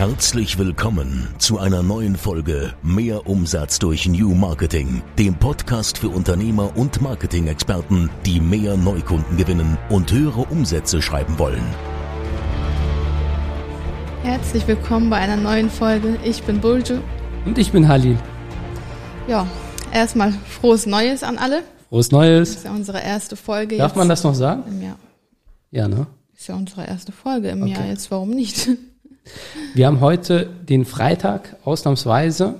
Herzlich willkommen zu einer neuen Folge Mehr Umsatz durch New Marketing, dem Podcast für Unternehmer und Marketing-Experten, die mehr Neukunden gewinnen und höhere Umsätze schreiben wollen. Herzlich willkommen bei einer neuen Folge. Ich bin Bulju. Und ich bin Halil. Ja, erstmal frohes Neues an alle. Frohes Neues. Das ist ja unsere erste Folge. Darf man das noch sagen? Im Jahr. Ja, ne? Ist ja unsere erste Folge im Okay. Jahr. Jetzt warum nicht? Wir haben heute den Freitag ausnahmsweise,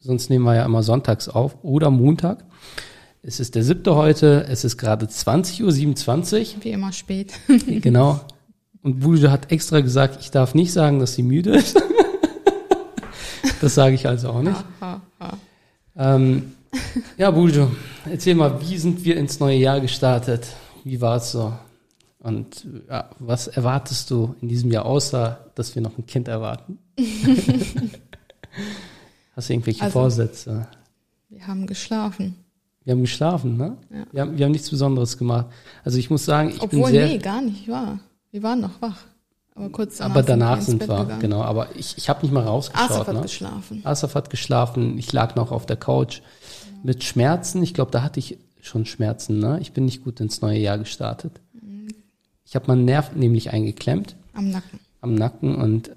sonst nehmen wir ja immer sonntags auf oder Montag. Es ist der siebte heute, es ist gerade 20.27 Wie immer spät. Uhr, genau. Und Bulge hat extra gesagt, ich darf nicht sagen, dass sie müde ist. das sage ich also auch nicht. Ha, ha. Ähm, ja, Buljo, erzähl mal, wie sind wir ins neue Jahr gestartet? Wie war es so? Und ja, was erwartest du in diesem Jahr, außer dass wir noch ein Kind erwarten? Hast du irgendwelche Also- Vorsätze? Wir haben geschlafen. Wir haben geschlafen, ne? Ja. Wir, haben, wir haben nichts Besonderes gemacht. Also ich muss sagen, ich Obwohl, bin sehr... nee, gar nicht wahr. Wir waren noch wach. Aber kurz danach aber danach sind wir, gegangen. genau. Aber ich, ich habe nicht mal rausgeschaut. Asaf hat ne? geschlafen. Asaf hat geschlafen, ich lag noch auf der Couch mit Schmerzen. Ich glaube, da hatte ich schon Schmerzen. Ne? Ich bin nicht gut ins neue Jahr gestartet. Ich habe meinen Nerv nämlich eingeklemmt Am Nacken. am Nacken und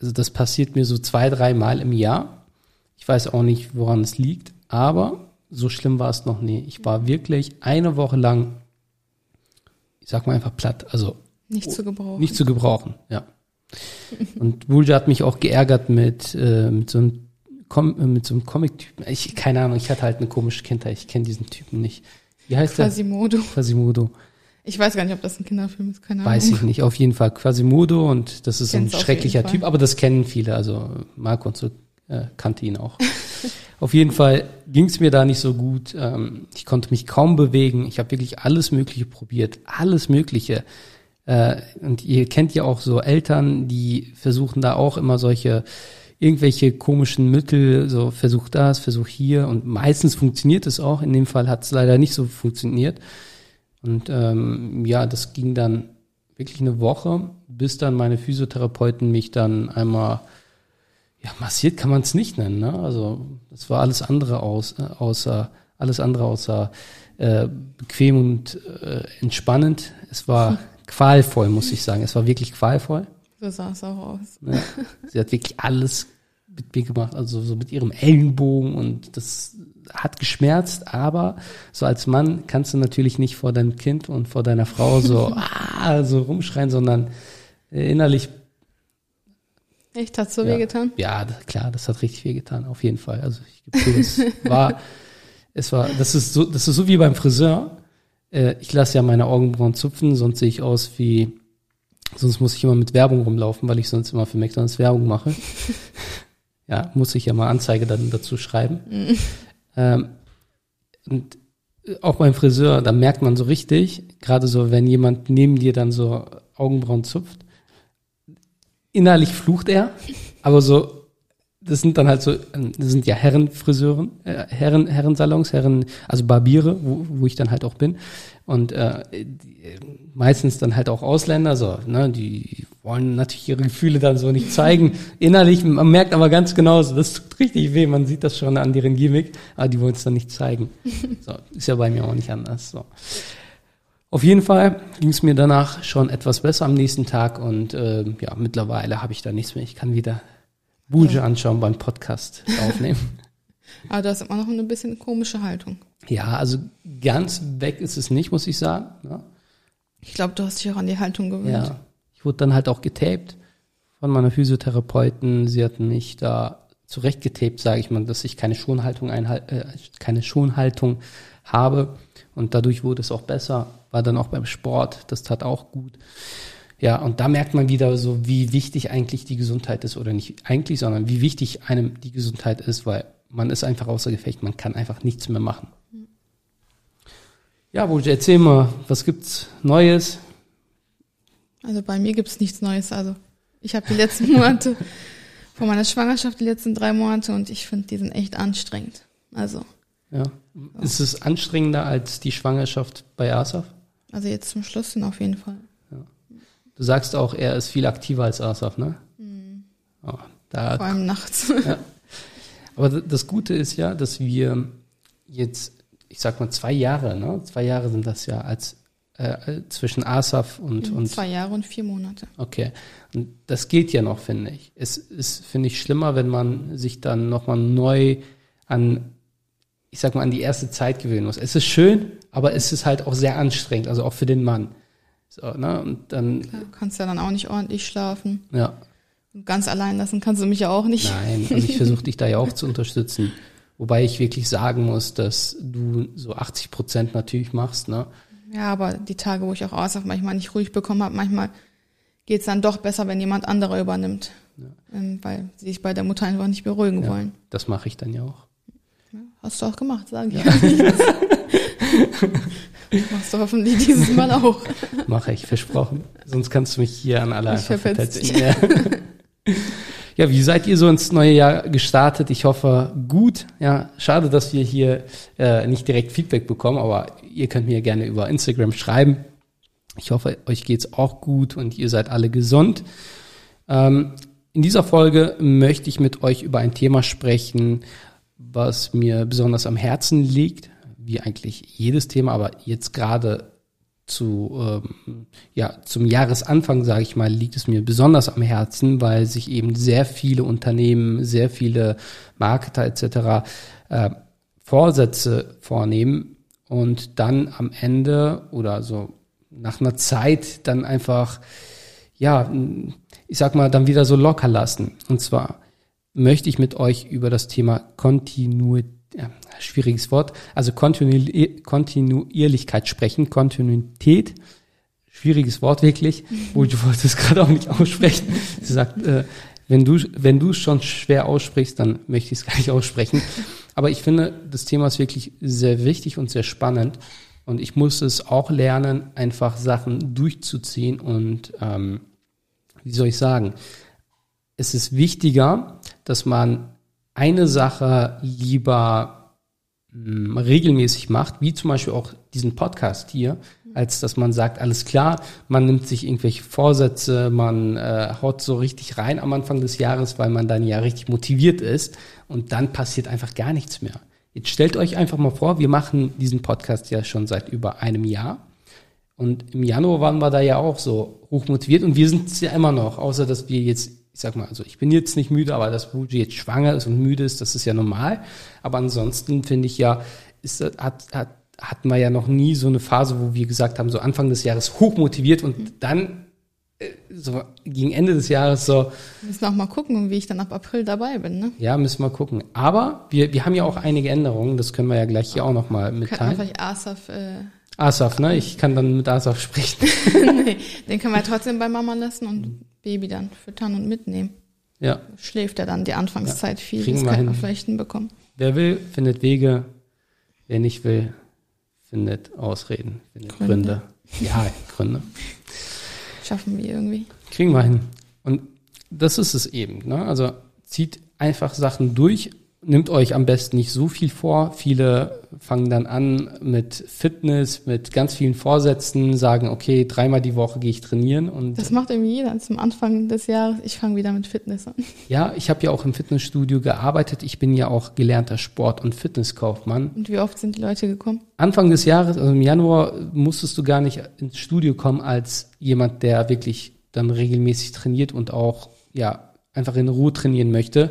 also das passiert mir so zwei, drei Mal im Jahr. Ich weiß auch nicht, woran es liegt, aber so schlimm war es noch nie. Ich war wirklich eine Woche lang, ich sag mal einfach platt, also Nicht zu gebrauchen. nicht zu gebrauchen, ja. Und Bulja hat mich auch geärgert mit, äh, mit so einem Com äh, mit so einem Comic-Typen. Ich, keine Ahnung, ich hatte halt eine komische Kindheit. Ich kenne diesen Typen nicht. Wie heißt der? Quasimodo. Ich weiß gar nicht, ob das ein Kinderfilm ist. Keine Weiß Ahnung. ich nicht. Auf jeden Fall Quasimodo und das ist so ein schrecklicher. Typ, aber das kennen viele. Also Marco und so äh, kannte ihn auch. auf jeden Fall ging es mir da nicht so gut. Ähm, ich konnte mich kaum bewegen. Ich habe wirklich alles Mögliche probiert. Alles Mögliche. Äh, und ihr kennt ja auch so Eltern, die versuchen da auch immer solche irgendwelche komischen Mittel, so versuch das, versuch hier und meistens funktioniert es auch. In dem Fall hat es leider nicht so funktioniert. Und ähm, ja, das ging dann wirklich eine Woche, bis dann meine Physiotherapeuten mich dann einmal, ja, massiert kann man es nicht nennen, ne? Also das war alles andere aus, äh, außer, alles andere außer äh, bequem und äh, entspannend. Es war qualvoll, muss ich sagen. Es war wirklich qualvoll. So sah es auch aus. Ne? Sie hat wirklich alles mit mir gemacht, also so mit ihrem Ellenbogen und das hat geschmerzt, aber so als Mann kannst du natürlich nicht vor deinem Kind und vor deiner Frau so, ah, so rumschreien, sondern äh, innerlich, Echt, hat so ja, wehgetan? Ja, klar, das hat richtig wehgetan, auf jeden Fall. Also ich gebe es war, es war, das ist so, das ist so wie beim Friseur. Äh, ich lasse ja meine Augenbrauen zupfen, sonst sehe ich aus wie, sonst muss ich immer mit Werbung rumlaufen, weil ich sonst immer für McDonalds Werbung mache. ja, muss ich ja mal Anzeige dann dazu schreiben. Ähm, und auch beim Friseur, da merkt man so richtig, gerade so, wenn jemand neben dir dann so Augenbrauen zupft, innerlich flucht er, aber so, das sind dann halt so, ähm, das sind ja Herrenfriseuren, äh, Herren, Herrensalons, Herren, also Barbiere, wo, wo ich dann halt auch bin. Und äh, die, meistens dann halt auch Ausländer, so, ne, die wollen natürlich ihre Gefühle dann so nicht zeigen. Innerlich, man merkt aber ganz genau, so, das tut richtig weh, man sieht das schon an deren Gimmick, aber die wollen es dann nicht zeigen. So, ist ja bei mir auch nicht anders. So. Auf jeden Fall ging es mir danach schon etwas besser am nächsten Tag und äh, ja, mittlerweile habe ich da nichts mehr. Ich kann wieder Bulge anschauen beim Podcast aufnehmen. Aber du hast immer noch eine bisschen komische Haltung. Ja, also ganz weg ist es nicht, muss ich sagen. Ne? Ich glaube, du hast dich auch an die Haltung gewöhnt. Ja, ich wurde dann halt auch getaped von meiner Physiotherapeuten. Sie hatten mich da zurechtgetaped, sage ich mal, dass ich keine Schonhaltung äh, keine Schonhaltung habe und dadurch wurde es auch besser. War dann auch beim Sport, das tat auch gut. Ja, und da merkt man wieder so, wie wichtig eigentlich die Gesundheit ist oder nicht eigentlich, sondern wie wichtig einem die Gesundheit ist, weil man ist einfach außer Gefecht, man kann einfach nichts mehr machen. Ja, Bulge, erzähl mal, was gibt's Neues? Also bei mir gibt's nichts Neues. Also ich habe die letzten Monate von meiner Schwangerschaft, die letzten drei Monate und ich finde, die sind echt anstrengend. Also, Ja. Ist es anstrengender als die Schwangerschaft bei Asaf? also jetzt zum Schluss hin auf jeden Fall. Du sagst auch, er ist viel aktiver als Asaf, ne? Oh, da Vor allem nachts. ja. Aber das Gute ist ja, dass wir jetzt, ich sag mal, zwei Jahre, ne? Zwei Jahre sind das ja als äh, zwischen ASAF und, und Zwei Jahre und vier Monate. Okay. Und das geht ja noch, finde ich. Es ist, finde ich, schlimmer, wenn man sich dann nochmal neu an, ich sag mal, an die erste Zeit gewöhnen muss. Es ist schön, aber es ist halt auch sehr anstrengend, also auch für den Mann. So, ne? Und dann, Du kannst ja dann auch nicht ordentlich schlafen. ja, Und ganz allein lassen kannst du mich ja auch nicht. nein, also ich versuche dich da ja auch zu unterstützen. Wobei ich wirklich sagen muss, dass du so 80 Prozent natürlich machst, ne? Ja, aber die Tage, wo ich auch außer manchmal nicht ruhig bekommen habe, manchmal geht's dann doch besser, wenn jemand anderer übernimmt. Ähm, weil sie sich bei der Mutter einfach nicht beruhigen Ja, wollen. das mache ich dann ja auch. Hast du auch gemacht, sage ich. Ja. Machst du hoffentlich dieses Mal auch. Mache ich, versprochen. Sonst kannst du mich hier an alle Ich einfach verpetz verpetzen. Ja. wie seid ihr so ins neue Jahr gestartet? Ich hoffe gut. Ja, schade, dass wir hier äh, nicht direkt Feedback bekommen, aber ihr könnt mir gerne über Instagram schreiben. Ich hoffe, euch geht's auch gut und ihr seid alle gesund. Ähm, in dieser Folge möchte ich mit euch über ein Thema sprechen, was mir besonders am Herzen liegt, wie eigentlich jedes Thema, aber jetzt gerade zu ähm, ja zum Jahresanfang sage ich mal liegt es mir besonders am Herzen, weil sich eben sehr viele Unternehmen, sehr viele Marketer etc. Äh, Vorsätze vornehmen und dann am Ende oder so nach einer Zeit dann einfach ja ich sag mal dann wieder so locker lassen. Und zwar möchte ich mit euch über das Thema Kontinuität ja, schwieriges Wort, also Kontinu Kontinuierlichkeit sprechen, Kontinuität, schwieriges Wort wirklich, wo du wolltest es gerade auch nicht aussprechen. Sie sagt, äh, wenn du wenn du es schon schwer aussprichst, dann möchte ich es gar nicht aussprechen. Aber ich finde, das Thema ist wirklich sehr wichtig und sehr spannend. Und ich muss es auch lernen, einfach Sachen durchzuziehen und ähm, wie soll ich sagen, es ist wichtiger, dass man eine Sache lieber mh, regelmäßig macht, wie zum Beispiel auch diesen Podcast hier, als dass man sagt, alles klar, man nimmt sich irgendwelche Vorsätze, man äh, haut so richtig rein am Anfang des Jahres, weil man dann ja richtig motiviert ist und dann passiert einfach gar nichts mehr. Jetzt stellt euch einfach mal vor, wir machen diesen Podcast ja schon seit über einem Jahr. Und im Januar waren wir da ja auch so hochmotiviert und wir sind es ja immer noch, außer dass wir jetzt, ich sag mal, also ich bin jetzt nicht müde, aber dass Buji jetzt schwanger ist und müde ist, das ist ja normal. Aber ansonsten finde ich ja, ist, hat, hat, hatten wir ja noch nie so eine Phase, wo wir gesagt haben, so Anfang des Jahres hochmotiviert und dann äh, so gegen Ende des Jahres so, Wir müssen auch mal gucken, wie ich dann ab April dabei bin. Ne? ja, müssen wir gucken. Aber wir, wir haben ja auch einige Änderungen, das können wir ja gleich hier auch nochmal Könnten wir mitteilen. vielleicht Asaf, äh, Asaf, ne? Ich kann dann mit Asaf sprechen. nee, den können wir trotzdem bei Mama lassen und Baby dann füttern und mitnehmen. Ja. Schläft er dann die Anfangszeit viel. kriegen das wir wir hin. vielleicht hinbekommen. Wer will, findet Wege. Wer nicht will, findet Ausreden, findet Gründe. Gründe. Ja, Gründe. Schaffen wir irgendwie. Kriegen wir hin. Und das ist es eben. Ne? Also zieht einfach Sachen durch. Nimmt euch am besten nicht so viel vor. Viele fangen dann an mit Fitness, mit ganz vielen Vorsätzen, sagen, okay, dreimal die Woche gehe ich trainieren. Und Das macht irgendwie jeder zum Anfang des Jahres. Ich fange wieder mit Fitness an. ja, ich habe ja auch im Fitnessstudio gearbeitet. Ich bin ja auch gelernter Sport- und Fitnesskaufmann. Und wie oft sind die Leute gekommen? Anfang des Jahres, also im Januar, musstest du gar nicht ins Studio kommen als jemand, der wirklich dann regelmäßig trainiert und auch, ja, einfach in Ruhe trainieren möchte.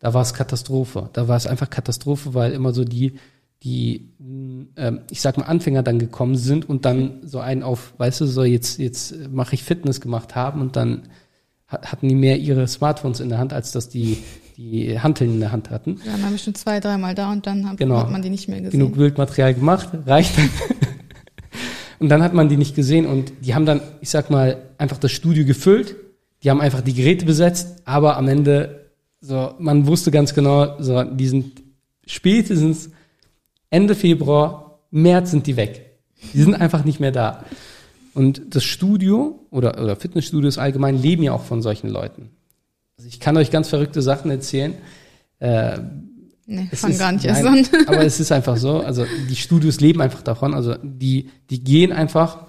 Da war es Katastrophe. Da war es einfach Katastrophe, weil immer so die, die, ähm, ich sag mal, Anfänger dann gekommen sind und dann so einen auf, weißt du, so jetzt, jetzt mache ich Fitness gemacht haben und dann hat- hatten die mehr ihre Smartphones in der Hand, als dass die, die Hanteln in der Hand hatten. Waren dann bestimmt zwei, dreimal da und dann hat, Genau. hat man die nicht mehr gesehen. genug Bildmaterial gemacht, reicht dann. und dann hat man die nicht gesehen und die haben dann, ich sag mal, einfach das Studio gefüllt. Die haben einfach die Geräte besetzt, aber am Ende, so, man wusste ganz genau, so, die sind spätestens Ende Februar, März sind die weg. Die sind einfach nicht mehr da. Und das Studio oder, oder Fitnessstudios allgemein leben ja auch von solchen Leuten. Also ich kann euch ganz verrückte Sachen erzählen. Äh, Nee, fang ist- gar nicht erst an. Aber es ist einfach so, also die Studios leben einfach davon, also die, die gehen einfach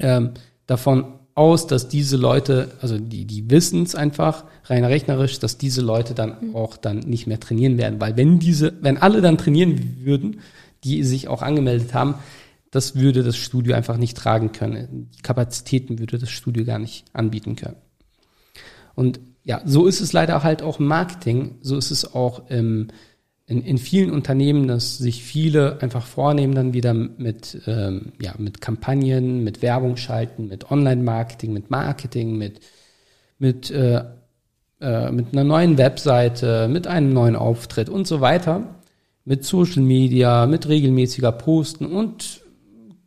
ähm, davon aus, dass diese Leute, also die, die wissen es einfach rein rechnerisch, dass diese Leute dann auch dann nicht mehr trainieren werden. Weil wenn diese, wenn alle dann trainieren würden, die sich auch angemeldet haben, das würde das Studio einfach nicht tragen können. Die Kapazitäten würde das Studio gar nicht anbieten können. Und ja, so ist es leider halt auch im Marketing, so ist es auch im, in, in vielen Unternehmen, dass sich viele einfach vornehmen, dann wieder mit, ähm, ja, mit Kampagnen, mit Werbung schalten, mit Online-Marketing, mit Marketing, mit, mit, äh, äh, mit einer neuen Webseite, mit einem neuen Auftritt und so weiter, mit Social Media, mit regelmäßiger Posten und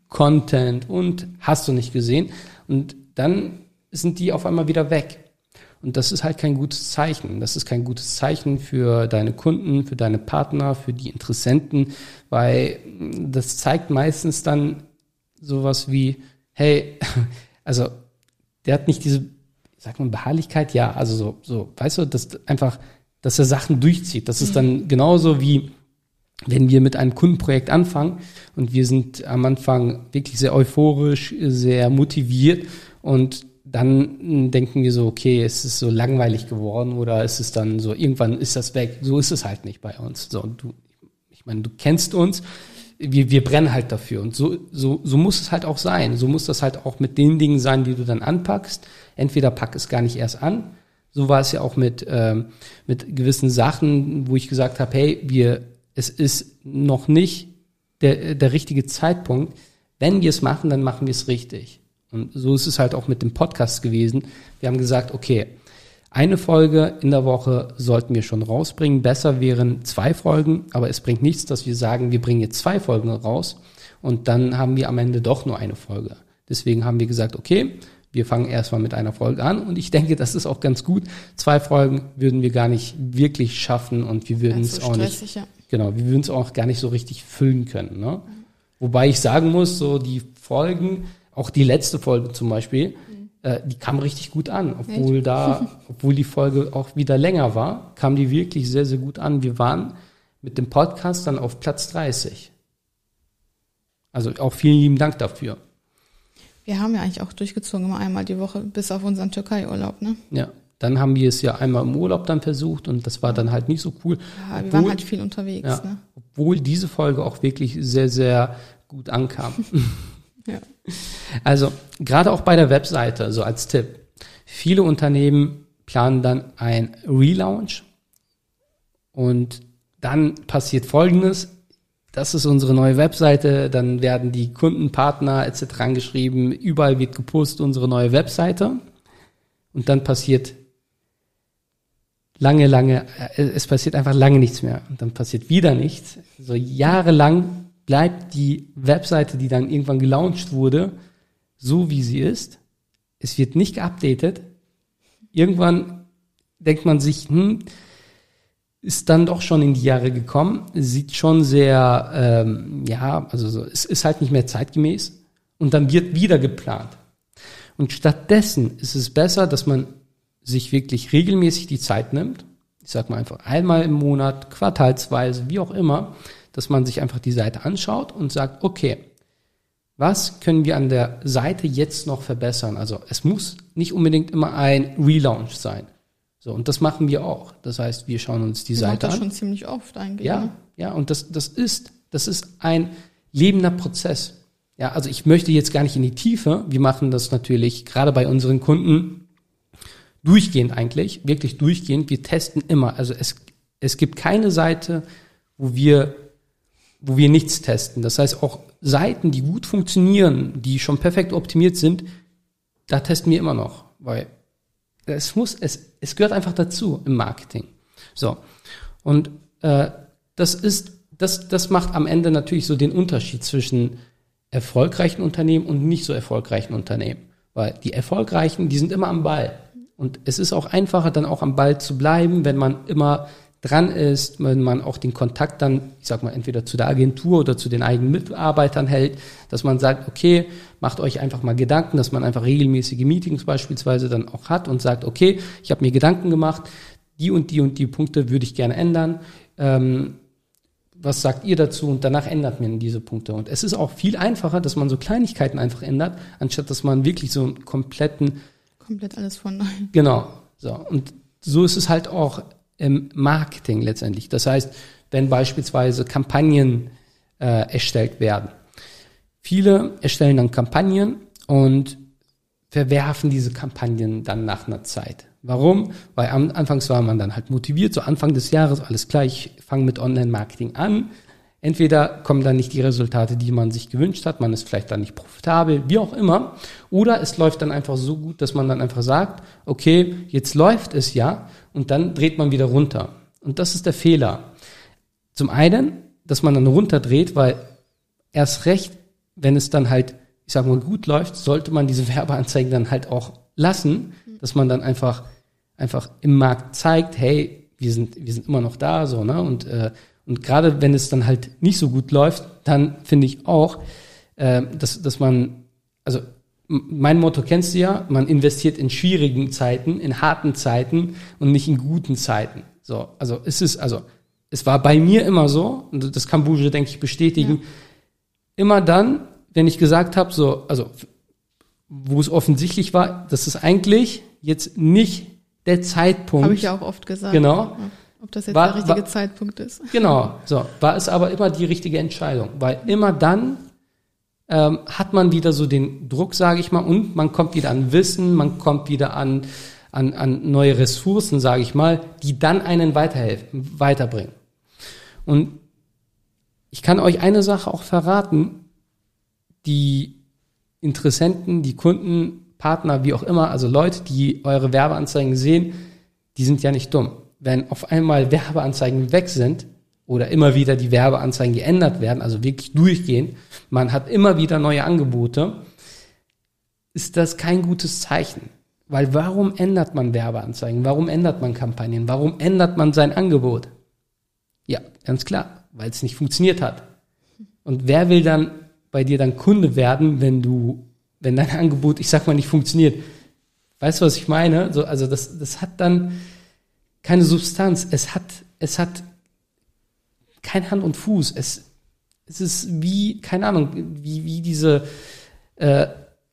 Content und hast du nicht gesehen. Und dann sind die auf einmal wieder weg. Und das ist halt kein gutes Zeichen. Das ist kein gutes Zeichen für deine Kunden, für deine Partner, für die Interessenten, weil das zeigt meistens dann sowas wie, hey, also der hat nicht diese, sagt man Beharrlichkeit, ja, also so, so, weißt du, dass einfach, dass er Sachen durchzieht. Das ist dann genauso wie, wenn wir mit einem Kundenprojekt anfangen und wir sind am Anfang wirklich sehr euphorisch, sehr motiviert und dann denken wir so, okay, es ist so langweilig geworden oder ist es dann so, irgendwann ist das weg. So ist es halt nicht bei uns. So, du, ich meine, du kennst uns, wir, wir brennen halt dafür. Und so, so, so muss es halt auch sein. So muss das halt auch mit den Dingen sein, die du dann anpackst. Entweder pack es gar nicht erst an. So war es ja auch mit, ähm, mit gewissen Sachen, wo ich gesagt habe, hey, wir, es ist noch nicht der, der richtige Zeitpunkt. Wenn wir es machen, dann machen wir es richtig. Und so ist es halt auch mit dem Podcast gewesen. Wir haben gesagt, okay, eine Folge in der Woche sollten wir schon rausbringen. Besser wären zwei Folgen, aber es bringt nichts, dass wir sagen, wir bringen jetzt zwei Folgen raus und dann haben wir am Ende doch nur eine Folge. Deswegen haben wir gesagt, okay, wir fangen erstmal mit einer Folge an und ich denke, das ist auch ganz gut. Zwei Folgen würden wir gar nicht wirklich schaffen und wir würden es auch nicht, ja. genau, wir würden es auch gar nicht so richtig füllen können. Ne? Wobei ich sagen muss, so die Folgen, auch die letzte Folge zum Beispiel, mhm. äh, die kam richtig gut an, obwohl Echt? da, obwohl die Folge auch wieder länger war, kam die wirklich sehr, sehr gut an. Wir waren mit dem Podcast dann auf Platz 30. Also auch vielen lieben Dank dafür. Wir haben ja eigentlich auch durchgezogen, immer einmal die Woche, bis auf unseren Türkei-Urlaub, ne? Ja. Dann haben wir es ja einmal im Urlaub dann versucht und das war dann halt nicht so cool. Ja, wir obwohl, waren halt viel unterwegs, ja, ne? Obwohl diese Folge auch wirklich sehr, sehr gut ankam. Ja. Also gerade auch bei der Webseite, so als Tipp. Viele Unternehmen planen dann ein Relaunch und dann passiert Folgendes. Das ist unsere neue Webseite, dann werden die Kundenpartner etc. angeschrieben, überall wird gepostet unsere neue Webseite und dann passiert lange, lange, äh, es passiert einfach lange nichts mehr und dann passiert wieder nichts. So jahrelang bleibt die Webseite, die dann irgendwann gelauncht wurde, so wie sie ist. Es wird nicht geupdatet. Irgendwann denkt man sich, hm, ist dann doch schon in die Jahre gekommen, sieht schon sehr, ähm, ja, also so, es ist halt nicht mehr zeitgemäß und dann wird wieder geplant. Und stattdessen ist es besser, dass man sich wirklich regelmäßig die Zeit nimmt. Ich sag mal einfach einmal im Monat, quartalsweise, wie auch immer, dass man sich einfach die Seite anschaut und sagt, okay, was können wir an der Seite jetzt noch verbessern? Also es muss nicht unbedingt immer ein Relaunch sein. So, und das machen wir auch. Das heißt, wir schauen uns die wir Seite das an. schon ziemlich oft eigentlich. Ja, ne? ja, und das, das ist, das ist ein lebender Prozess. Ja, also ich möchte jetzt gar nicht in die Tiefe. Wir machen das natürlich gerade bei unseren Kunden durchgehend eigentlich, wirklich durchgehend. Wir testen immer. Also es, es gibt keine Seite, wo wir wo wir nichts testen. Das heißt, auch Seiten, die gut funktionieren, die schon perfekt optimiert sind, da testen wir immer noch, weil es muss, es, es gehört einfach dazu im Marketing. So. Und äh, das ist, das, das macht am Ende natürlich so den Unterschied zwischen erfolgreichen Unternehmen und nicht so erfolgreichen Unternehmen. Weil die erfolgreichen, die sind immer am Ball. Und es ist auch einfacher, dann auch am Ball zu bleiben, wenn man immer dran ist, wenn man auch den Kontakt dann, ich sag mal, entweder zu der Agentur oder zu den eigenen Mitarbeitern hält, dass man sagt, okay, macht euch einfach mal Gedanken, dass man einfach regelmäßige Meetings beispielsweise dann auch hat und sagt, okay, ich habe mir Gedanken gemacht, die und die und die Punkte würde ich gerne ändern. Ähm, was sagt ihr dazu? Und danach ändert man diese Punkte. Und es ist auch viel einfacher, dass man so Kleinigkeiten einfach ändert, anstatt dass man wirklich so einen kompletten. Komplett alles von neu. Genau. So. Und so ist es halt auch im Marketing letztendlich. Das heißt, wenn beispielsweise Kampagnen äh, erstellt werden. Viele erstellen dann Kampagnen und verwerfen diese Kampagnen dann nach einer Zeit. Warum? Weil am Anfangs war man dann halt motiviert, so Anfang des Jahres, alles klar, ich fange mit Online-Marketing an. Entweder kommen dann nicht die Resultate, die man sich gewünscht hat, man ist vielleicht dann nicht profitabel, wie auch immer. Oder es läuft dann einfach so gut, dass man dann einfach sagt, okay, jetzt läuft es ja und dann dreht man wieder runter. Und das ist der Fehler. Zum einen, dass man dann runterdreht, weil erst recht, wenn es dann halt, ich sag mal, gut läuft, sollte man diese Werbeanzeigen dann halt auch lassen, dass man dann einfach, einfach im Markt zeigt, hey, wir sind, wir sind immer noch da, so, ne, und, äh, und gerade wenn es dann halt nicht so gut läuft, dann finde ich auch, äh, dass, dass man, also mein Motto kennst du ja, man investiert in schwierigen Zeiten, in harten Zeiten und nicht in guten Zeiten. So, also es ist, also es war bei mir immer so, und das kann Bouge, denke ich, bestätigen, ja. immer dann, wenn ich gesagt habe, so, also wo es offensichtlich war, dass es eigentlich jetzt nicht der Zeitpunkt. Habe ich ja auch oft gesagt. Genau. Ob das jetzt war, der richtige war, Zeitpunkt ist. Genau, so war es aber immer die richtige Entscheidung, weil immer dann ähm, hat man wieder so den Druck, sage ich mal, und man kommt wieder an Wissen, man kommt wieder an an, an neue Ressourcen, sage ich mal, die dann einen weiterhelfen, weiterbringen. Und ich kann euch eine Sache auch verraten, die Interessenten, die Kunden, Partner, wie auch immer, also Leute, die eure Werbeanzeigen sehen, die sind ja nicht dumm. Wenn auf einmal Werbeanzeigen weg sind oder immer wieder die Werbeanzeigen geändert werden, also wirklich durchgehen, man hat immer wieder neue Angebote, ist das kein gutes Zeichen. Weil warum ändert man Werbeanzeigen? Warum ändert man Kampagnen? Warum ändert man sein Angebot? Ja, ganz klar, weil es nicht funktioniert hat. Und wer will dann bei dir dann Kunde werden, wenn du, wenn dein Angebot, ich sag mal, nicht funktioniert? Weißt du, was ich meine? So, also das, das hat dann keine Substanz. Es hat, es hat kein Hand und Fuß. Es, es ist wie, keine Ahnung, wie, wie diese äh,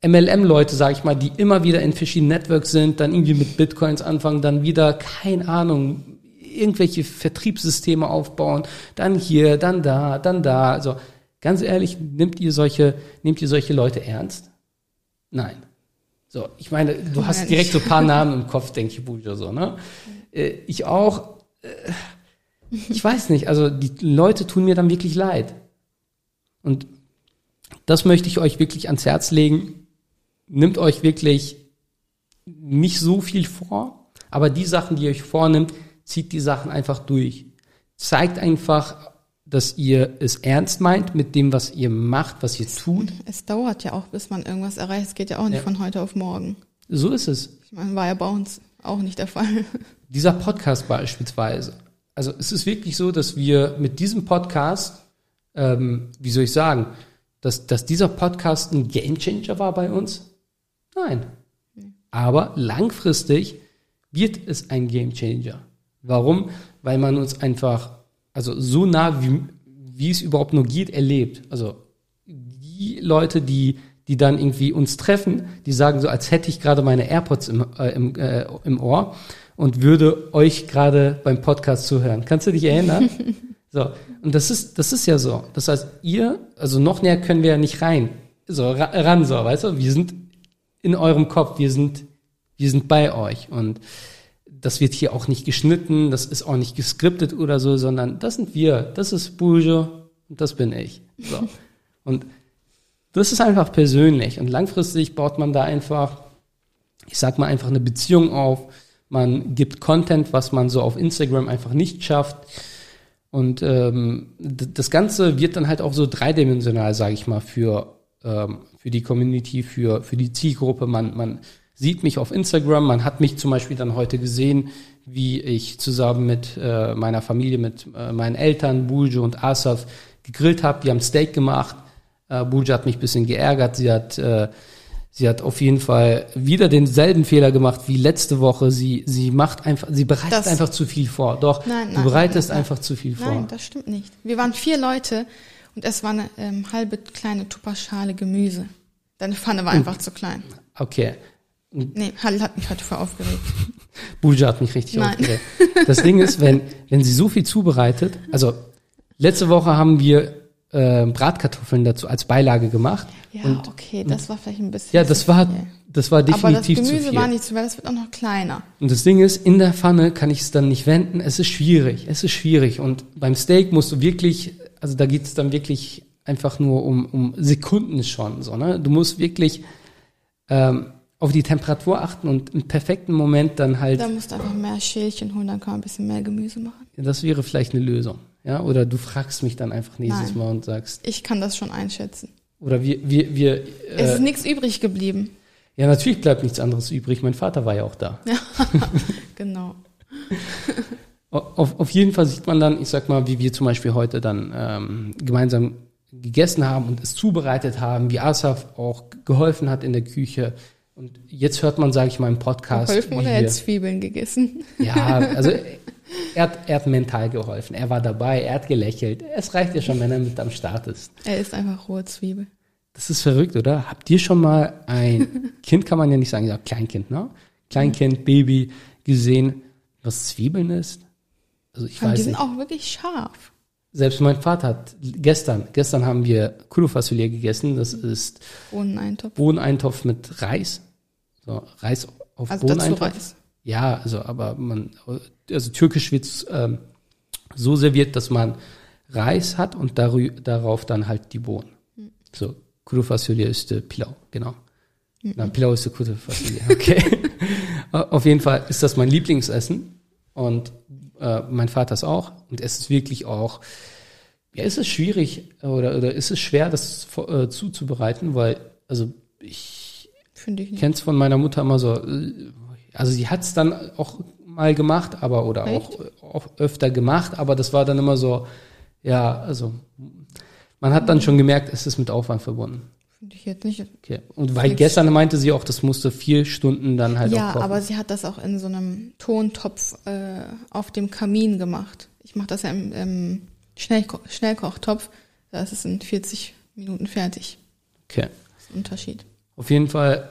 MLM-Leute, sage ich mal, die immer wieder in verschiedenen Networks sind, dann irgendwie mit Bitcoins anfangen, dann wieder, keine Ahnung, irgendwelche Vertriebssysteme aufbauen, dann hier, dann da, dann da. Also ganz ehrlich, nimmt ihr solche, nehmt ihr solche Leute ernst? Nein. So, ich meine, du hast direkt so ein paar Namen im Kopf, denke ich, Buja, so, ne? Äh, ich auch. Ich weiß nicht, also die Leute tun mir dann wirklich leid. Und das möchte ich euch wirklich ans Herz legen nimmt euch wirklich nicht so viel vor, aber die Sachen, die ihr euch vornimmt, zieht die Sachen einfach durch. Zeigt einfach, dass ihr es ernst meint mit dem, was ihr macht, was ihr tut. Es dauert ja auch, bis man irgendwas erreicht. Es geht ja auch nicht ja. von heute auf morgen. So ist es. Ich meine, war ja bei uns auch nicht der Fall. Dieser Podcast beispielsweise. Also es ist wirklich so, dass wir mit diesem Podcast, ähm, wie soll ich sagen, dass, dass dieser Podcast ein Gamechanger war bei uns. Nein. Aber langfristig wird es ein Game Changer. Warum? Weil man uns einfach, also so nah wie, wie es überhaupt nur geht, erlebt. Also die Leute, die, die dann irgendwie uns treffen, die sagen so, als hätte ich gerade meine AirPods im, äh, im, äh, im Ohr und würde euch gerade beim Podcast zuhören. Kannst du dich erinnern? so. Und das ist, das ist ja so. Das heißt, ihr, also noch näher können wir ja nicht rein. So, ran, so, weißt du? Wir sind in eurem Kopf. Wir sind, wir sind bei euch. Und das wird hier auch nicht geschnitten, das ist auch nicht geskriptet oder so, sondern das sind wir. Das ist Bujo und das bin ich. So. Und das ist einfach persönlich. Und langfristig baut man da einfach, ich sag mal, einfach eine Beziehung auf. Man gibt Content, was man so auf Instagram einfach nicht schafft. Und ähm, das Ganze wird dann halt auch so dreidimensional, sage ich mal, für ähm, für die Community, für, für die Zielgruppe. Man, man sieht mich auf Instagram, man hat mich zum Beispiel dann heute gesehen, wie ich zusammen mit äh, meiner Familie, mit äh, meinen Eltern, Buljo und Asaf, gegrillt habe. Wir haben Steak gemacht. Äh, Buljo hat mich bisschen geärgert. Sie hat, äh, Sie hat auf jeden Fall wieder denselben Fehler gemacht wie letzte Woche. Sie, sie macht einfach, sie bereitet Das- einfach zu viel vor. Doch, Nein, du nein, bereitest nein, einfach zu viel vor. Nein, das stimmt nicht. Wir waren vier Leute und es war eine ähm, halbe kleine Tupperschale Gemüse. Deine Pfanne war einfach zu klein. Okay. Nee, Halil hat mich heute voll aufgeregt. Bulja hat mich richtig Nein. aufgeregt. Das Ding ist, wenn, wenn sie so viel zubereitet, also letzte Woche haben wir äh, Bratkartoffeln dazu als Beilage gemacht. Ja, Und- okay, das war vielleicht ein bisschen. Ja, zu das war, das war Aber das definitiv zu Gemüse viel. war nicht so, weil das wird auch noch kleiner. Und das Ding ist, in der Pfanne kann ich es dann nicht wenden. Es ist schwierig. Es ist schwierig. Und beim Steak musst du wirklich, also da geht es dann wirklich einfach nur um, um Sekunden schon. So, ne? Du musst wirklich ähm, auf die Temperatur achten und im perfekten Moment dann halt, Da musst du einfach mehr Schälchen holen, dann kann man ein bisschen mehr Gemüse machen. das wäre vielleicht eine Lösung. Ja? Oder du fragst mich dann einfach nächstes Nein. Mal und sagst, Ich kann das schon einschätzen. oder wir, wir, wir es äh, ist nichts übrig geblieben. ja, natürlich bleibt nichts anderes übrig. Mein Vater war ja auch da. Genau. Auf, auf jeden Fall sieht man dann, ich sag mal, wie wir zum Beispiel heute dann ähm, gemeinsam gegessen haben und es zubereitet haben, wie Asaf auch geholfen hat in der Küche. Und jetzt hört man, sage ich mal, im Podcast. Geholfen oder er wir- hat Zwiebeln gegessen? Ja, also er hat, er hat mental geholfen. Er war dabei, er hat gelächelt. Es reicht ja schon, wenn er mit am Start ist. Er ist einfach rohe Zwiebel. Das ist verrückt, oder? Habt ihr schon mal ein Kind, kann man ja nicht sagen, ja, Kleinkind, ne? Kleinkind, Baby gesehen, was Zwiebeln ist? Also ich Aber die weiß sind nicht. auch wirklich scharf. Selbst mein Vater hat gestern, gestern haben wir Kulu-Fasolier gegessen. Das ist Bohneneintopf. Bohneneintopf mit Reis. So, Reis auf Also dazu Bohneneintopf. Reis. Ja, also, aber man, also türkisch wird ähm, so serviert, dass man Reis hat und darauf dann halt die Bohnen. Hm. So, Kuru Fasulye ist äh, Pilau, genau. Na, Pilau ist der Kuru Fasulye, okay. Auf jeden Fall ist das mein Lieblingsessen und äh, mein Vater ist auch und es ist wirklich auch, ja, ist es schwierig oder, oder ist es schwer, das äh, zuzubereiten, weil, also ich Finde ich nicht. kenn's von meiner Mutter immer so, äh, also sie hat's dann auch mal gemacht, aber oder auch, auch öfter gemacht, aber das war dann immer so, ja, also man hat dann schon gemerkt, es ist mit Aufwand verbunden. Finde ich jetzt nicht. Okay. Und weil gestern meinte sie auch, das musste vier Stunden dann halt auch ja, aber sie hat das auch in so einem Tontopf äh, auf dem Kamin gemacht. Ich mache das ja im, im Schnellko Schnellkochtopf. Da ist es in 40 Minuten fertig. okay. Das ist ein Unterschied. Auf jeden Fall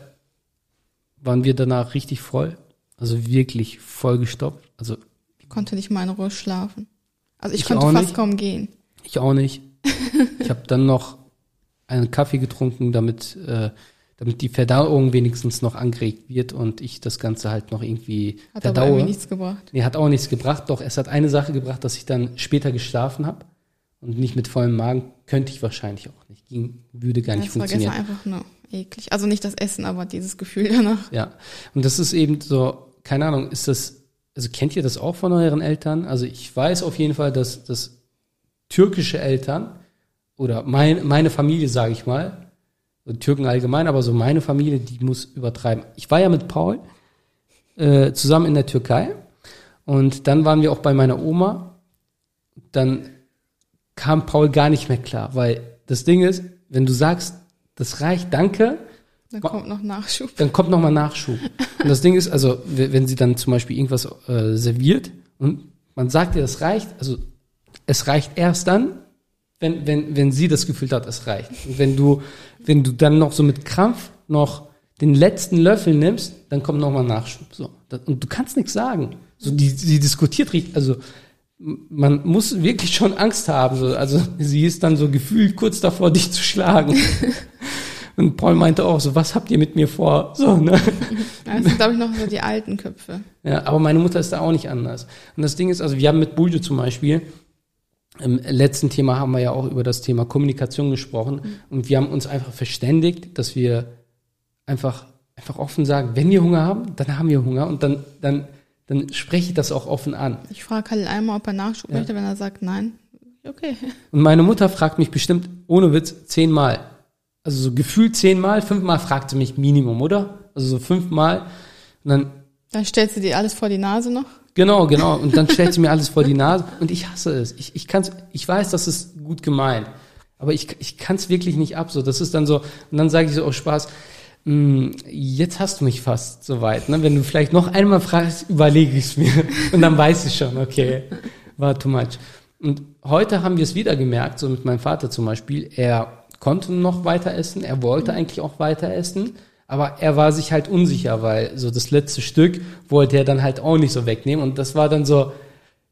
waren wir danach richtig voll, also wirklich vollgestopft. Also Ich konnte nicht mal in Ruhe schlafen. Also ich, Ich konnte fast nicht. kaum gehen. Ich auch nicht. Ich habe dann noch einen Kaffee getrunken, damit, äh, damit die Verdauung wenigstens noch angeregt wird und ich das Ganze halt noch irgendwie Hat aber verdaue. irgendwie nichts gebracht. Nee, hat auch nichts gebracht. Doch, es hat eine Sache gebracht, dass ich dann später geschlafen habe und nicht mit vollem Magen. Könnte ich wahrscheinlich auch nicht. Ging, würde gar nicht Das war gestern funktionieren. einfach nur eklig. Also nicht das Essen, aber dieses Gefühl danach. Ja. Und das ist eben so, keine Ahnung, ist das, also kennt ihr das auch von euren Eltern? Also ich weiß auf jeden Fall, dass, dass türkische Eltern oder mein, meine Familie, sage ich mal, Türken allgemein, aber so meine Familie, die muss übertreiben. Ich war ja mit Paul äh, zusammen in der Türkei und dann waren wir auch bei meiner Oma. Dann kam Paul gar nicht mehr klar, weil das Ding ist, wenn du sagst, das reicht, danke, Dann kommt noch Nachschub. dann kommt nochmal Nachschub. Und das Ding ist, also wenn sie dann zum Beispiel irgendwas äh, serviert und man sagt ihr, das reicht, also es reicht erst dann, wenn, wenn, wenn sie das Gefühl hat, es reicht. Und wenn du, wenn du dann noch so mit Krampf noch den letzten Löffel nimmst, dann kommt nochmal Nachschub. So. Und du kannst nichts sagen. So, die, sie diskutiert richtig, also man muss wirklich schon Angst haben. So. Also sie ist dann so gefühlt kurz davor, dich zu schlagen. Und Paul meinte auch so, was habt ihr mit mir vor? So, ne? Das sind, glaube ich, noch so die alten Köpfe. Ja, aber meine Mutter ist da auch nicht anders. Und das Ding ist, also wir haben mit Buljo zum Beispiel, im letzten Thema haben wir ja auch über das Thema Kommunikation gesprochen und wir haben uns einfach verständigt, dass wir einfach, einfach offen sagen, wenn wir Hunger haben, dann haben wir Hunger und dann, dann, dann spreche ich das auch offen an. Ich frage Halil einmal, ob er Nachschub Ja. möchte. Wenn er sagt nein, okay. Und meine Mutter fragt mich bestimmt, ohne Witz, zehnmal. Also so gefühlt zehnmal, fünfmal fragt sie mich Minimum, oder? Also so fünfmal. Und dann Dann stellst du dir alles vor die Nase noch. Genau, genau. Und dann stellt sie mir alles vor die Nase und ich hasse es. Ich, ich kann's, ich weiß, das ist gut gemeint, aber ich, ich kann es wirklich nicht ab. So, das ist dann so. Und dann sage ich so aus Spaß, Jetzt hast du mich fast soweit. Ne? Wenn du vielleicht noch einmal fragst, überlege ich es mir. Und dann weiß ich schon, okay, war too much. Und heute haben wir es wieder gemerkt, so mit meinem Vater zum Beispiel. Er konnte noch weiter essen, er wollte eigentlich auch weiter essen, aber er war sich halt unsicher, weil so das letzte Stück wollte er dann halt auch nicht so wegnehmen. Und das war dann so,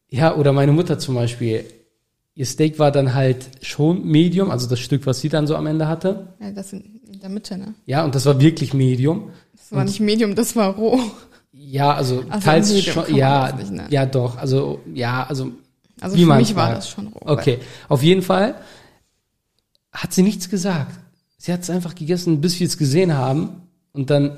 ja, oder meine Mutter zum Beispiel. Ihr Steak war dann halt schon Medium, also das Stück, was sie dann so am Ende hatte. Ja, das in, in der Mitte, ne? Ja, und das war wirklich Medium. Das war nicht Medium, das war roh. Ja, also, Also teils Medium schon, ja, nicht nennen. ja doch, also ja, also Also Wie für mich war das schon roh. okay, auf jeden Fall hat sie nichts gesagt. Sie hat es einfach gegessen, bis wir es gesehen haben und dann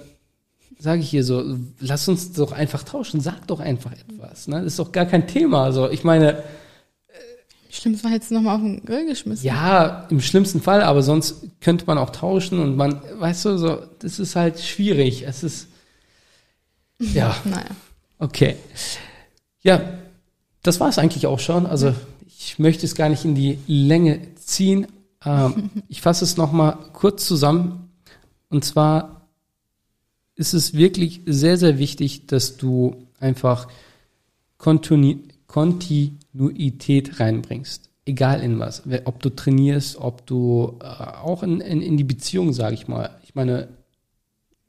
sage ich ihr so, lass uns doch einfach tauschen, sag doch einfach etwas, ne? Das ist doch gar kein Thema, also ich meine, Schlimm, es war jetzt nochmal auf den Grill geschmissen. ja, im schlimmsten Fall, aber sonst könnte man auch tauschen und man, weißt du, so, das ist halt schwierig, es ist, ja. Naja. Okay. Ja, das war es eigentlich auch schon. Also ich möchte es gar nicht in die Länge ziehen. Ähm, ich fasse es nochmal kurz zusammen. Und zwar ist es wirklich sehr, sehr wichtig, dass du einfach Kontinu Kontinuität reinbringst. Egal in was. Ob du trainierst, ob du äh, auch in, in, in die Beziehung, sage ich mal. Ich meine,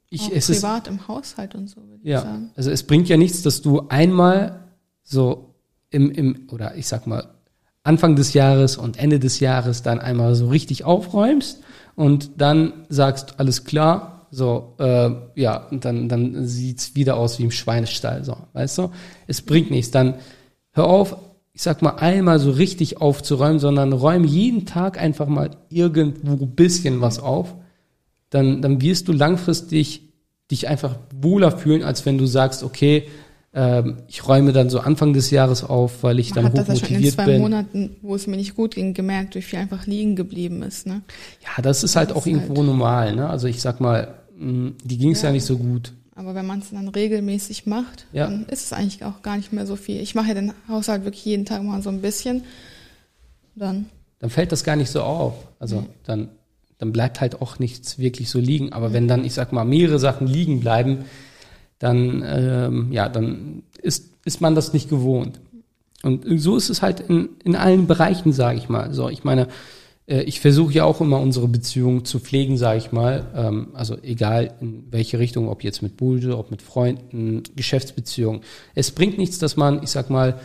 ich, auch es ist privat im Haushalt und so, würde ich ja, sagen. also es bringt ja nichts, dass du einmal so im, im, oder ich sag mal, Anfang des Jahres und Ende des Jahres dann einmal so richtig aufräumst und dann sagst, alles klar, so, äh, ja, und dann, dann sieht's wieder aus wie im Schweinestall, so, weißt du? Es bringt nichts. Dann hör auf, ich sag mal, einmal so richtig aufzuräumen, sondern räum jeden Tag einfach mal irgendwo ein bisschen was auf dann, dann wirst du langfristig dich einfach wohler fühlen, als wenn du sagst, okay, ähm, ich räume dann so Anfang des Jahres auf, weil ich Man dann hat das schon in hochmotiviert zwei bin. Monaten, wo es mir nicht gut ging, gemerkt, wie viel einfach liegen geblieben ist. Ne? Ja, das ist halt Das auch ist irgendwo halt- normal. Ne? Also ich sag mal, mh, die ging es ja. Ja. nicht so gut. Aber wenn man es dann regelmäßig macht, Ja. dann ist es eigentlich auch gar nicht mehr so viel. Ich mache ja den Haushalt wirklich jeden Tag mal so ein bisschen. Dann, Dann fällt das gar nicht so auf. Also dann, dann bleibt halt auch nichts wirklich so liegen. Aber wenn dann, ich sag mal, mehrere Sachen liegen bleiben, dann, ähm, ja, dann ist, ist man das nicht gewohnt. Und so ist es halt in, in allen Bereichen, sage ich mal. So, ich meine, ich versuche ja auch immer unsere Beziehung zu pflegen, sage ich mal. Ähm, also egal in welche Richtung, ob jetzt mit Bulge, ob mit Freunden, Geschäftsbeziehungen. Es bringt nichts, dass man, ich sag mal,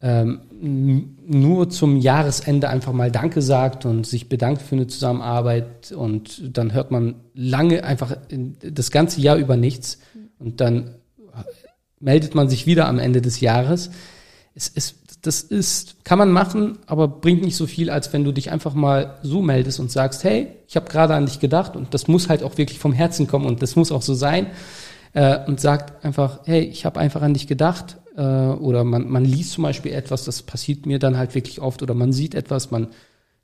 ähm, nur zum Jahresende einfach mal Danke sagt und sich bedankt für eine Zusammenarbeit und dann hört man lange einfach in, das ganze Jahr über nichts und dann meldet man sich wieder am Ende des Jahres. Es das ist, kann man machen, aber bringt nicht so viel, als wenn du dich einfach mal so meldest und sagst, hey, ich habe gerade an dich gedacht und das muss halt auch wirklich vom Herzen kommen und das muss auch so sein äh, und sagt einfach, hey, ich habe einfach an dich gedacht äh, oder man, man liest zum Beispiel etwas, das passiert mir dann halt wirklich oft oder man sieht etwas, man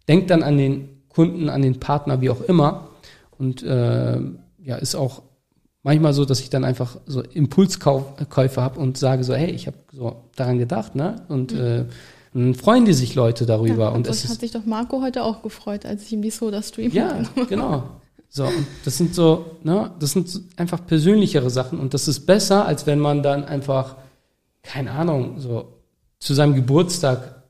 denkt dann an den Kunden, an den Partner, wie auch immer und äh, ja, ist auch manchmal so, dass ich dann einfach so Impulskäufe habe und sage so, hey, ich habe so daran gedacht, ne? Und äh, dann freuen die sich Leute darüber ja, und das hat sich doch Marco heute auch gefreut, als ich ihm die Soda Stream ja, genau. So, und das sind so, ne, das sind einfach persönlichere Sachen und das ist besser, als wenn man dann einfach, keine Ahnung, so zu seinem Geburtstag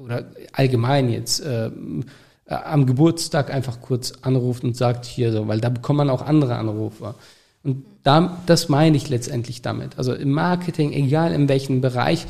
oder allgemein jetzt ähm, äh, am Geburtstag einfach kurz anruft und sagt hier so, weil da bekommt man auch andere Anrufe. Und da, das meine ich letztendlich damit. Also im Marketing, egal in welchem Bereich,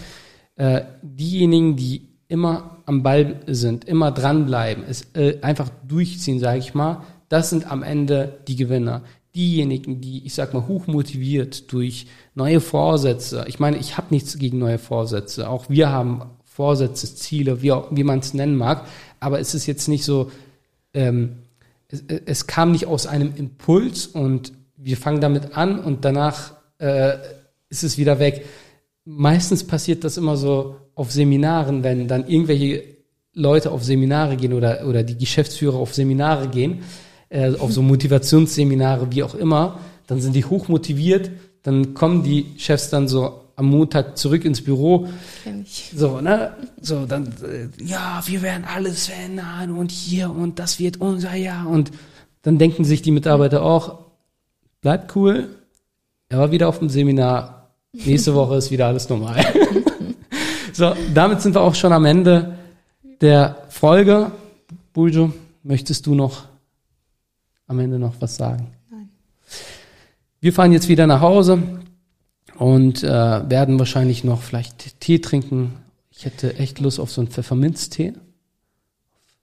äh, diejenigen, die immer am Ball sind, immer dranbleiben, es äh, einfach durchziehen, sage ich mal, das sind am Ende die Gewinner. Diejenigen, die, ich sag mal, hochmotiviert durch neue Vorsätze. Ich meine, ich habe nichts gegen neue Vorsätze. Auch wir haben Vorsätze, Ziele, wie, wie man es nennen mag. Aber es ist jetzt nicht so, ähm, es, es kam nicht aus einem Impuls und wir fangen damit an und danach äh, ist es wieder weg. Meistens passiert das immer so auf Seminaren, wenn dann irgendwelche Leute auf Seminare gehen oder, oder die Geschäftsführer auf Seminare gehen, äh, auf so Motivationsseminare, wie auch immer, dann sind die hochmotiviert, dann kommen die Chefs dann so am Montag zurück ins Büro ich. so, ne? So, dann, äh, ja, wir werden alles verändern und hier und das wird unser Jahr. Und dann denken sich die Mitarbeiter auch, bleibt cool. Er war wieder auf dem Seminar. Nächste Woche ist wieder alles normal. so, damit sind wir auch schon am Ende der Folge. Buljo, möchtest du noch am Ende noch was sagen? Nein. Wir fahren jetzt wieder nach Hause und äh, werden wahrscheinlich noch vielleicht Tee trinken. Ich hätte echt Lust auf so einen Pfefferminztee.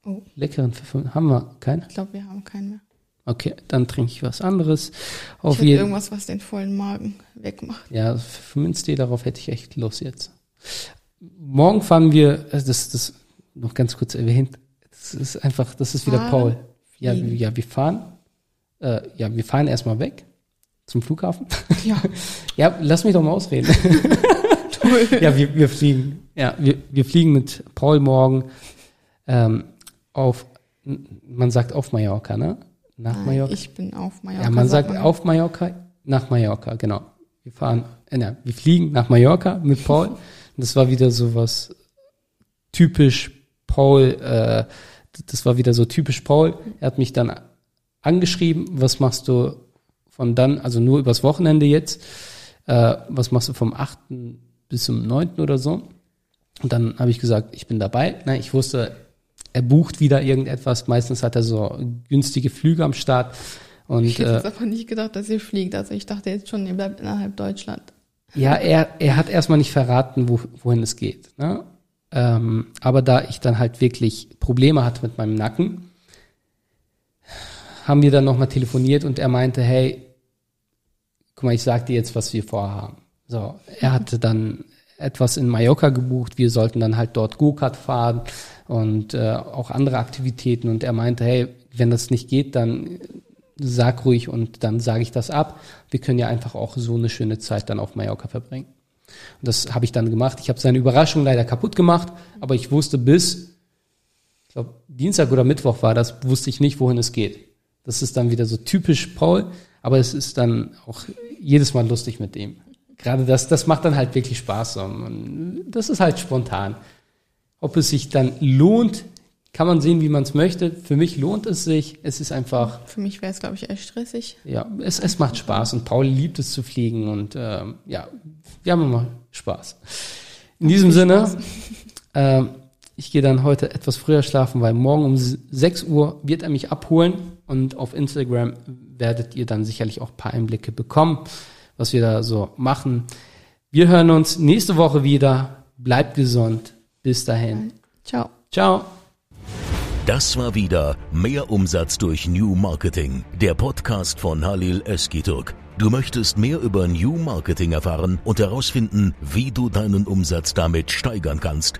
Oh, Leckeren Pfefferminz. Haben wir keinen? ich glaube, wir haben keinen mehr. Okay, dann trinke ich was anderes. Ich Auf hätte jeden irgendwas, was den vollen Magen wegmacht. Ja, Pfefferminztee, darauf hätte ich echt Lust jetzt. Morgen fahren wir, also das, das noch ganz kurz erwähnt, das ist einfach, das ist wieder Fahren, Paul. Ja, fliegen. ja, wir fahren, äh, ja, wir fahren erstmal weg zum Flughafen. Ja, ja, lass mich doch mal ausreden. ja, wir, wir fliegen. Ja, wir, wir fliegen mit Paul morgen ähm, auf, man sagt auf Mallorca, ne? Nach Nein, Mallorca. Ich bin auf Mallorca. Ja, man sagt auf Mallorca, nach Mallorca, genau. Wir fahren, äh, na, wir fliegen nach Mallorca mit Paul. Und das war wieder so was typisch Paul, äh, das war wieder so typisch Paul. Er hat mich dann angeschrieben, was machst du von dann, also nur übers Wochenende jetzt, äh, was machst du vom 8. bis zum 9. oder so? Und dann habe ich gesagt, ich bin dabei. Na, ich wusste, er bucht wieder irgendetwas. Meistens hat er so günstige Flüge am Start. Und Ich hätte äh, jetzt aber nicht gedacht, dass ihr fliegt. Also ich dachte jetzt schon, ihr bleibt innerhalb Deutschland. ja, er, er hat erstmal nicht verraten, wo, wohin es geht. Ne? Ähm, aber da ich dann halt wirklich Probleme hatte mit meinem Nacken, haben wir dann nochmal telefoniert und er meinte, hey, guck mal, ich sag dir jetzt, was wir vorhaben. So, er hatte dann etwas in Mallorca gebucht, wir sollten dann halt dort Go-Kart fahren und äh, auch andere Aktivitäten und er meinte, hey, wenn das nicht geht, dann sag ruhig und dann sage ich das ab. Wir können ja einfach auch so eine schöne Zeit dann auf Mallorca verbringen. Und das habe ich dann gemacht. Ich habe seine Überraschung leider kaputt gemacht, aber ich wusste bis, ich glaube, Dienstag oder Mittwoch war das, wusste ich nicht, wohin es geht. Das ist dann wieder so typisch Paul, aber es ist dann auch jedes Mal lustig mit ihm. Gerade das, das macht dann halt wirklich Spaß. Das ist halt spontan. Ob es sich dann lohnt, kann man sehen, wie man es möchte. Für mich lohnt es sich. Es ist einfach, Für mich wäre es, glaube ich, echt stressig. ja, es, es macht Spaß und Paul liebt es zu fliegen und ähm, ja, wir haben immer Spaß. In diesem Sinne, ähm, ich gehe dann heute etwas früher schlafen, weil morgen um 6 Uhr wird er mich abholen und auf Instagram werdet ihr dann sicherlich auch ein paar Einblicke bekommen, was wir da so machen. Wir hören uns nächste Woche wieder. Bleibt gesund. Bis dahin. Ciao. Ciao. Das war wieder Mehr Umsatz durch New Marketing, der Podcast von Halil Eskiturk. Du möchtest mehr über New Marketing erfahren und herausfinden, wie du deinen Umsatz damit steigern kannst?